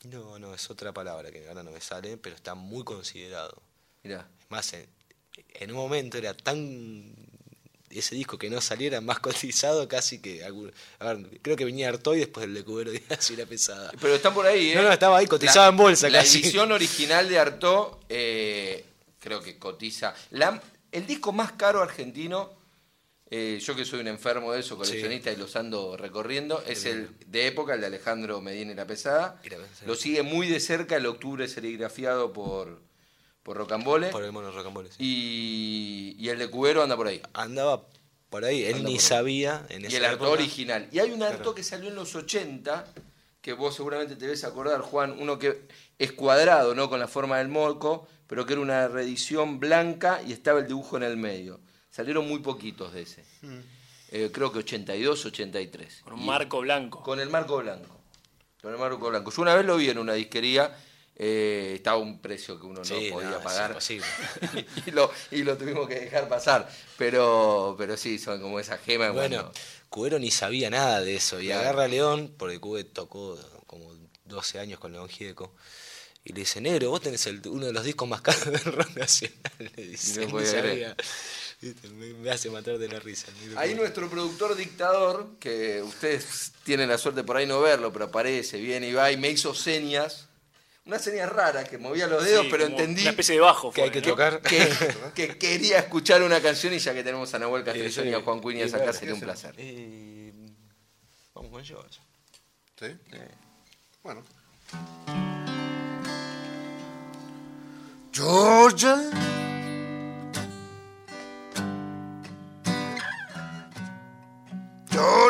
no, no, es otra palabra que ahora no me sale, pero está muy considerado. Mirá. Es más, en, en un momento era tan ese disco que no saliera más [laughs] cotizado casi que algún, a ver, creo que venía Artoy después del de Cubero y la pesada. Pero están por ahí, ¿eh? No, no, estaba ahí, cotizaba en bolsa La casi. edición [laughs] original de Artaud, eh, creo que cotiza. La- el disco más caro argentino, eh, yo que soy un enfermo de eso, coleccionista y los ando recorriendo, es el de época, el de Alejandro Medina y la Pesada. Lo sigue muy de cerca el octubre serigrafiado por, por Rocambole. Por el mono Rocambole, sí. y, y el de Cubero anda por ahí. Andaba por ahí, él Anda ni sabía en Y esa el época. original. Y hay un Artaud que salió en los 80, que vos seguramente te ves acordar, Juan, uno que es cuadrado, ¿no? Con la forma del moco, pero que era una reedición blanca y estaba el dibujo en el medio. Salieron muy poquitos de ese. Eh, creo que 82, 83. Con un Y- marco blanco. Con el marco blanco. Con el marco blanco. Yo una vez lo vi en una disquería, eh, estaba un precio que uno Sí, no podía no, pagar. [laughs] y, lo, y lo tuvimos que dejar pasar. Pero, pero sí, son como esa gema. Bueno, cuando- Cubero ni sabía nada de eso. Y Claro. agarra a León, porque Cube tocó como 12 años con León Gieco. Y le dice, negro, vos tenés el- uno de los discos más caros del rock nacional. [laughs] Le dice, No creer. sabía. Me, [laughs] me hace matar de la risa. Ahí nuestro productor dictador, que ustedes tienen la suerte por ahí no verlo, pero aparece, viene y va y me hizo señas, unas señas raras que movía los dedos, Sí, pero entendí Una especie de bajo. Que hay que ¿no? tocar. [laughs] que, que quería escuchar una canción y ya que tenemos a Nahuel Castrillón y a Juan Cuñas acá sería un placer. Eh, vamos con George. ¿Sí? Bueno. Georgia.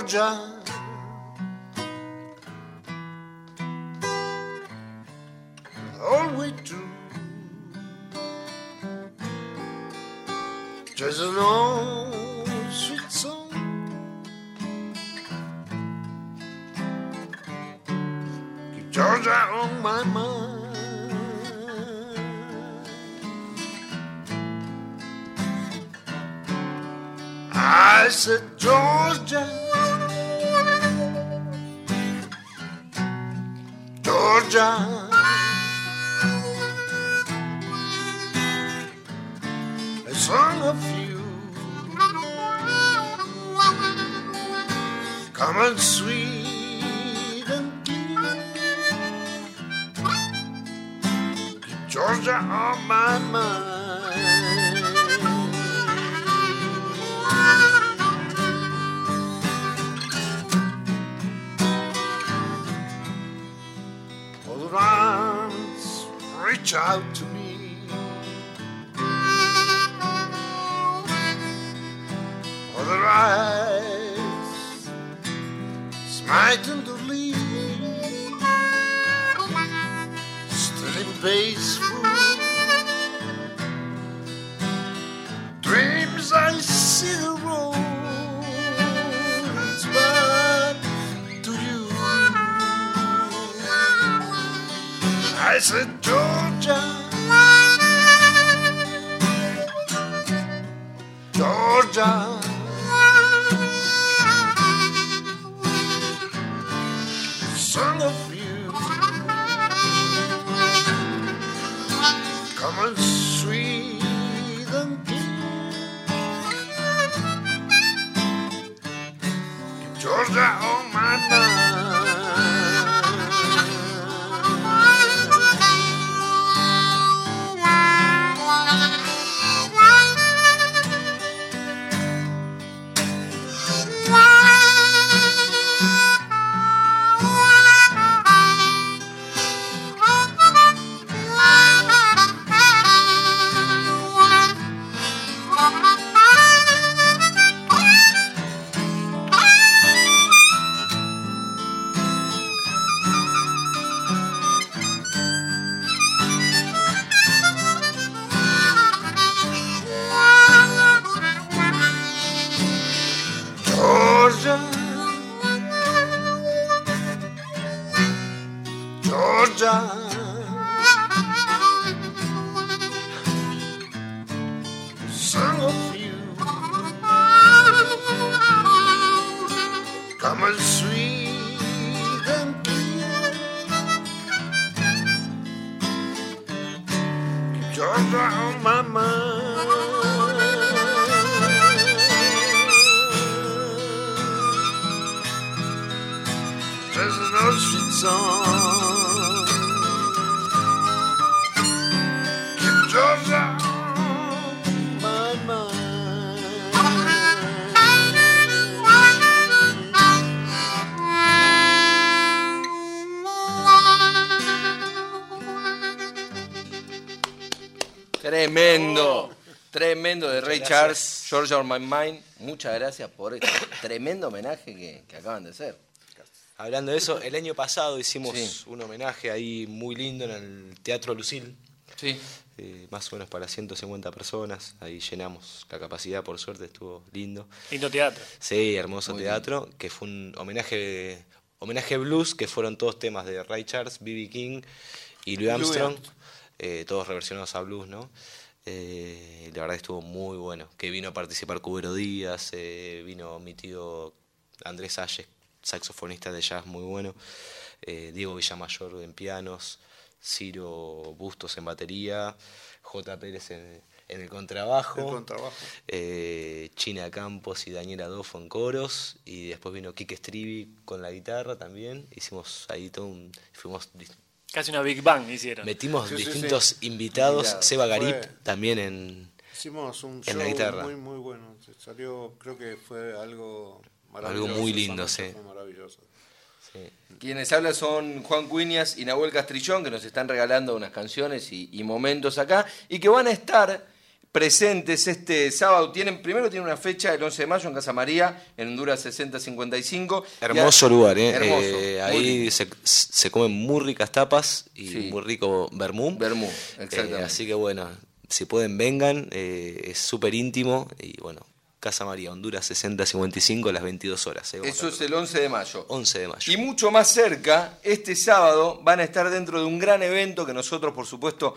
Georgia. All way through. Just an old sweet song. Keep Georgia on my mind. I said, Georgia. Georgia. A song of you. Come on, sweet and dear. Georgia on my mind. Reach out to me. Smite and to leave. Still in peaceful dreams, I see the roads back to you. I said, Georgia, Georgia. Tremendo de Ray Charles, Georgia on My Mind. Muchas gracias por este [coughs] tremendo homenaje que, que acaban de hacer. Hablando de eso, el año pasado hicimos Sí. un homenaje ahí muy lindo en el Teatro Lucil. Sí. eh, más o menos para 150 personas. Ahí llenamos la capacidad, por suerte, estuvo lindo. Lindo teatro. Sí, hermoso Muy teatro, que fue un homenaje homenaje blues, que fueron todos temas de Ray Charles, B.B. King y Louis Armstrong, eh, todos reversionados a blues, ¿no? Eh, la verdad que estuvo muy bueno, que vino a participar Cubero Díaz, eh, vino mi tío Andrés Ayes, saxofonista de jazz muy bueno, eh, Diego Villamayor en pianos, Ciro Bustos en batería, J. Pérez en, en el contrabajo. El contrabajo. China Campos y Daniela Adolfo en coros y después vino Kike Strivi con la guitarra también hicimos ahí todo un fuimos Casi una Big Bang hicieron. metimos Sí, sí, sí. distintos invitados. Seba Garip Fue- también en Hicimos un En show la guitarra. muy muy bueno. Salió, creo que fue algo maravilloso. muy esa lindo, sí. Fue maravilloso. sí. Quienes hablan son Juan Cuñas y Nahuel Castrillón, que nos están regalando unas canciones y, y momentos acá, y que van a estar presentes este sábado. Tienen, primero tienen una fecha el 11 de mayo en Casa María, en Honduras 6055. Y a- hermoso lugar ¿eh? Hermoso, Eh, ahí se, se comen muy ricas tapas y Sí. muy rico vermú Vermú, Eh, exactamente. así que bueno si pueden vengan, eh, es súper íntimo y bueno, Casa María, Honduras 6055 a las 22 horas. eh, Eso es el 11 de mayo. 11 de mayo. Y mucho más cerca, este sábado van a estar dentro de un gran evento que nosotros, por supuesto,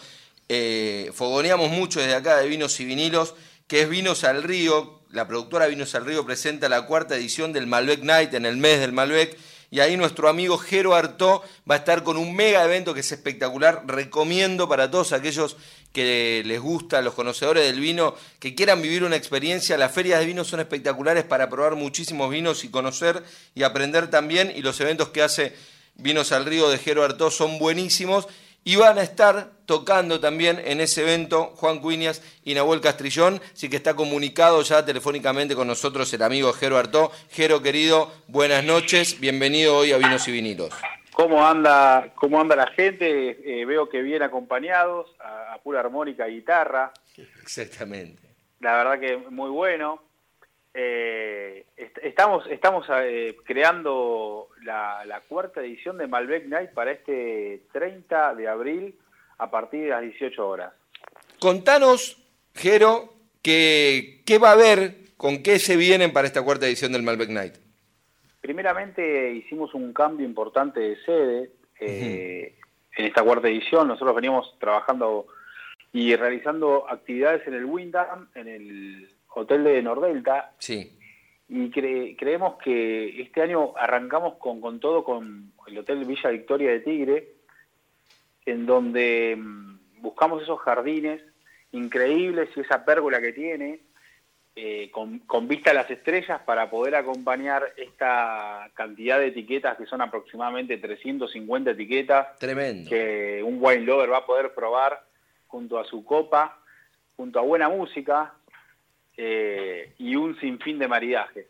eh, fogoneamos mucho desde acá de Vinos y Vinilos, que es Vinos al Río. La productora Vinos al Río presenta la cuarta edición del Malbec Night en el mes del Malbec. Y ahí nuestro amigo Jero Artó va a estar con un mega evento que es espectacular. Recomiendo para todos aquellos que les gusta, los conocedores del vino, que quieran vivir una experiencia. Las ferias de vino son espectaculares para probar muchísimos vinos y conocer y aprender también. Y los eventos que hace Vinos al Río de Jero Artó son buenísimos. Y van a estar tocando también en ese evento Juan Cuñas y Nahuel Castrillón, así que está comunicado ya telefónicamente con nosotros el amigo Jero Artó. Jero querido, buenas noches, bienvenido hoy a Vinos y Vinilos. ¿Cómo anda, cómo anda la gente? Eh, veo que bien acompañados, a, a pura armónica y guitarra. Exactamente. La verdad que muy bueno. Eh, est- estamos estamos eh, creando la, la cuarta edición de Malbec Night para este 30 de abril a partir de las 18 horas. Contanos, Jero, que, qué va a haber, con qué se vienen para esta cuarta edición del Malbec Night. Primeramente hicimos un cambio importante de sede eh, en esta cuarta edición. Nosotros veníamos trabajando y realizando actividades en el Windham, en el hotel de Nordelta, Sí, y cre- creemos que este año arrancamos con, con todo con el Hotel Villa Victoria de Tigre, en donde mm, buscamos esos jardines increíbles y esa pérgola que tiene, eh, con, con vista a las estrellas para poder acompañar esta cantidad de etiquetas, que son aproximadamente 350 etiquetas, tremendo. que un wine lover va a poder probar junto a su copa, junto a buena música eh, y un sinfín de maridajes.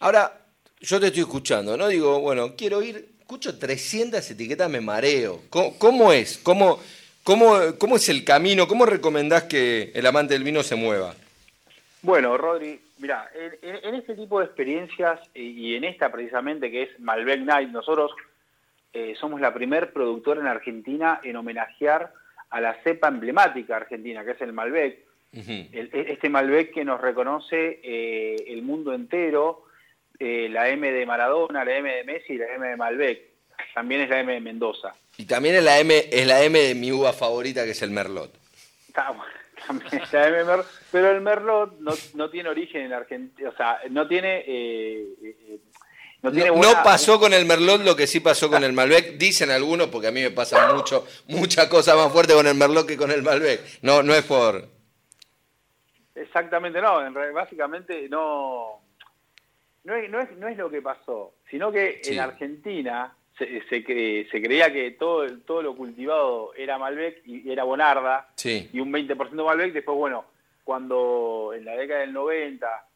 Ahora, yo te estoy escuchando, ¿no? Digo, bueno, quiero ir, escucho 300 etiquetas, me mareo. ¿Cómo, cómo es? ¿Cómo, cómo, ¿Cómo es el camino? ¿Cómo recomendás que el amante del vino se mueva? Bueno, Rodri, mira, en, este tipo de experiencias y, y en esta precisamente que es Malbec Night, nosotros eh, somos la primer productora en Argentina en homenajear a la cepa emblemática argentina, que es el Malbec. El- e- este Malbec que nos reconoce eh, el mundo entero, eh, la M de Maradona, la M de Messi y la M de Malbec. También es la M de Mendoza. Y también es la M, es la M de mi uva favorita, que es el Merlot. [laughs] También es la M de Merlot, pero el Merlot no, no tiene origen en Argentina, o sea, no tiene... eh, eh, no, No, tiene no buena- pasó con el Merlot lo que sí pasó con el Malbec, dicen algunos, porque a mí me pasa mucho, muchas cosas más fuertes con el Merlot que con el Malbec. No, no es por... Exactamente, no, en básicamente no, no, es, no, es, no es lo que pasó, sino que Sí. en Argentina se, se, cre- se creía que todo, todo lo cultivado era Malbec y era Bonarda, Sí. y un 20% Malbec, después, bueno, cuando en la década del 90,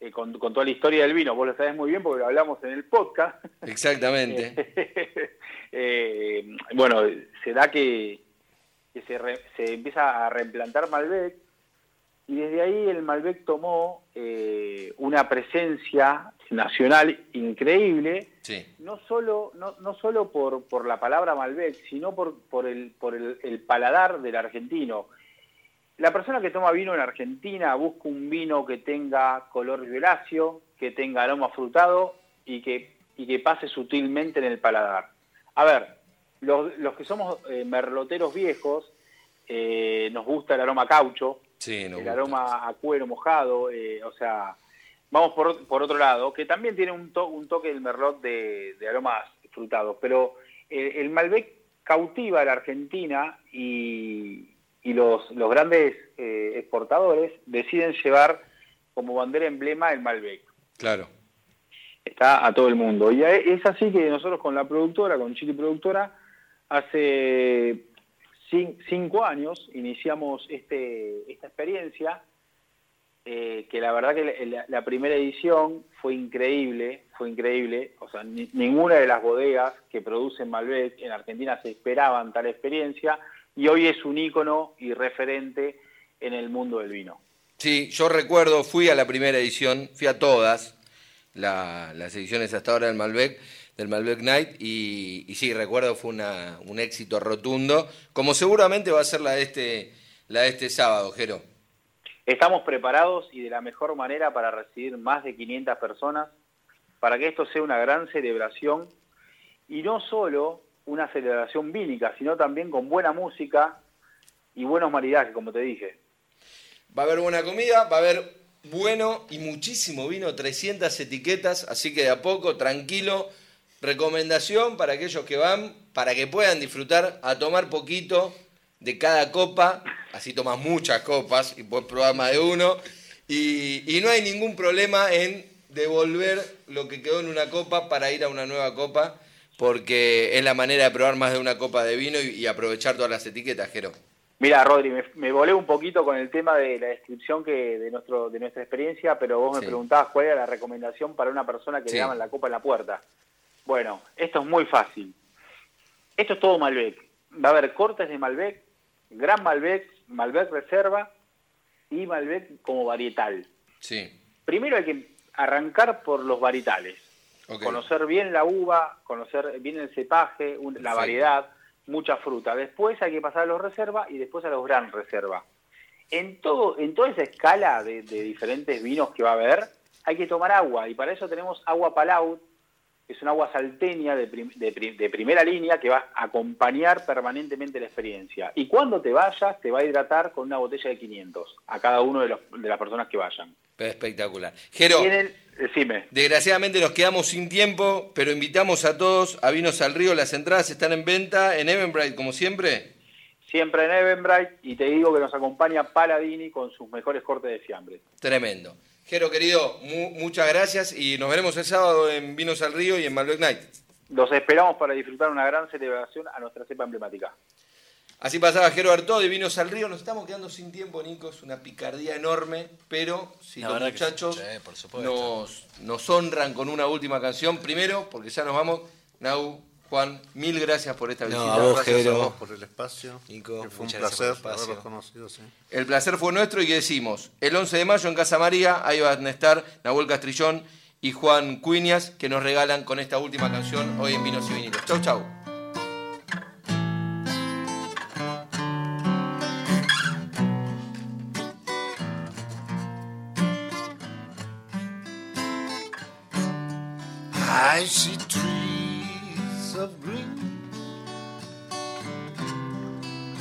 eh, con, con toda la historia del vino, vos lo sabés muy bien porque lo hablamos en el podcast, Exactamente. [laughs] eh, bueno, se da que, que se, re- se empieza a reimplantar Malbec y desde ahí el Malbec tomó eh, una presencia nacional increíble, Sí. no solo, no, no solo por, por la palabra Malbec, sino por, por, el, por el, el paladar del argentino. La persona que toma vino en Argentina busca un vino que tenga color violáceo, que tenga aroma frutado y que, y que pase sutilmente en el paladar. A ver, los, los que somos eh, merloteros viejos, eh, nos gusta el aroma caucho, Sí, el aroma a cuero mojado, eh, o sea, vamos por, por otro lado, que también tiene un, to- un toque del merlot de, de aromas frutados, pero el, el Malbec cautiva a la Argentina y, y los, los grandes eh, exportadores deciden llevar como bandera emblema el Malbec. Claro. Está a todo el mundo. Y es así que nosotros con la productora, con Chile Productora, hace cinco años iniciamos este, esta experiencia, eh, que la verdad que la, primera edición fue increíble, fue increíble, o sea, ni- ninguna de las bodegas que producen Malbec en Argentina se esperaban tal experiencia, y hoy es un ícono y referente en el mundo del vino. Sí, yo recuerdo, fui a la primera edición, fui a todas la- las ediciones hasta ahora del Malbec, del Malbec Night, y, y sí, recuerdo fue una- un éxito rotundo, como seguramente va a ser la de este, la de este sábado, Jero. Estamos preparados y de la mejor manera para recibir más de 500 personas, para que esto sea una gran celebración y no solo una celebración vínica, sino también con buena música y buenos maridajes, como te dije. Va a haber buena comida, va a haber bueno y muchísimo vino, 300 etiquetas, así que de a poco, tranquilo. Recomendación para aquellos que van, para que puedan disfrutar, a tomar poquito de cada copa, así tomas muchas copas y puedes probar más de uno. Y, y no hay ningún problema en devolver lo que quedó en una copa para ir a una nueva copa, porque es la manera de probar más de una copa de vino y, y aprovechar todas las etiquetas, Jero. Mira, Rodri, me, me volé un poquito con el tema de la descripción que de nuestro de nuestra experiencia, pero vos Sí. me preguntabas cuál era la recomendación para una persona que Sí. le daban la copa en la puerta. Bueno, esto es muy fácil. Esto es todo Malbec. Va a haber cortes de Malbec, Gran Malbec, Malbec Reserva y Malbec como varietal. Sí, Primero hay que arrancar por los varietales. Conocer bien la uva, conocer bien el cepaje, un- la variedad, mucha fruta. Después hay que pasar a los reserva y después a los gran reserva. En todo, en toda esa escala de, de diferentes vinos que va a haber, hay que tomar agua y para eso tenemos agua Palau, es un agua salteña de, prim- de pri- de primera línea que va a acompañar permanentemente la experiencia. Y cuando te vayas, te va a hidratar con una botella de 500 a cada uno de, los- de las personas que vayan. Espectacular. Jero, el- decime. desgraciadamente nos quedamos sin tiempo, pero invitamos a todos a Vinos al Río. Las entradas están en venta en Eventbrite, como siempre. siempre en Eventbrite y te digo que nos acompaña Paladini con sus mejores cortes de fiambre. Tremendo. Jero, querido, mu- muchas gracias y nos veremos el sábado en Vinos al Río y en Malbec Night. Los esperamos para disfrutar una gran celebración a nuestra cepa emblemática. Así pasaba Jero Artó de Vinos al Río. Nos estamos quedando sin tiempo, Nico. Es una picardía enorme, pero si La los muchachos Sí, nos, nos honran con una última canción. Primero, porque ya nos vamos. Nau, Juan, mil gracias por esta No, visita. a vos, Gracias Jero. a vos por el espacio. Nico, que fue un placer haberlos conocido. sí. El placer fue nuestro y que decimos, el 11 de mayo en Casa María, ahí van a estar Nahuel Castrillón y Juan Cuiñas, que nos regalan con esta última canción hoy en Vinos y Vinilos. Chau, chau. I see trees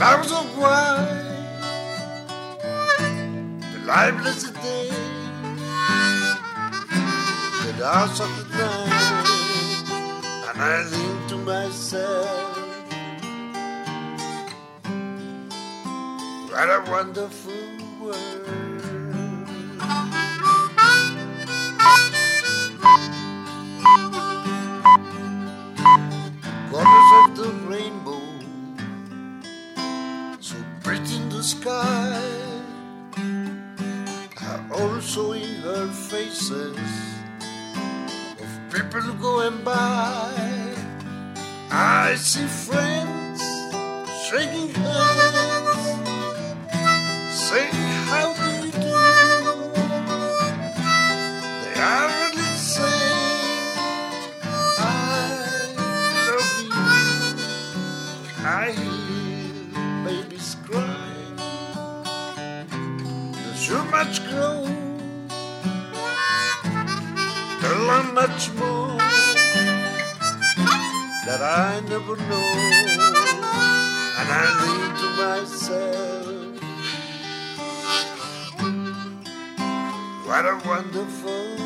clouds of white, the liveless day, the dance of the night, and I think to myself, what a wonderful world. Sky, are also her faces of people going by. I see friends shaking hands, saying much grow. There are much more that I never know. And I think to myself, what a wonderful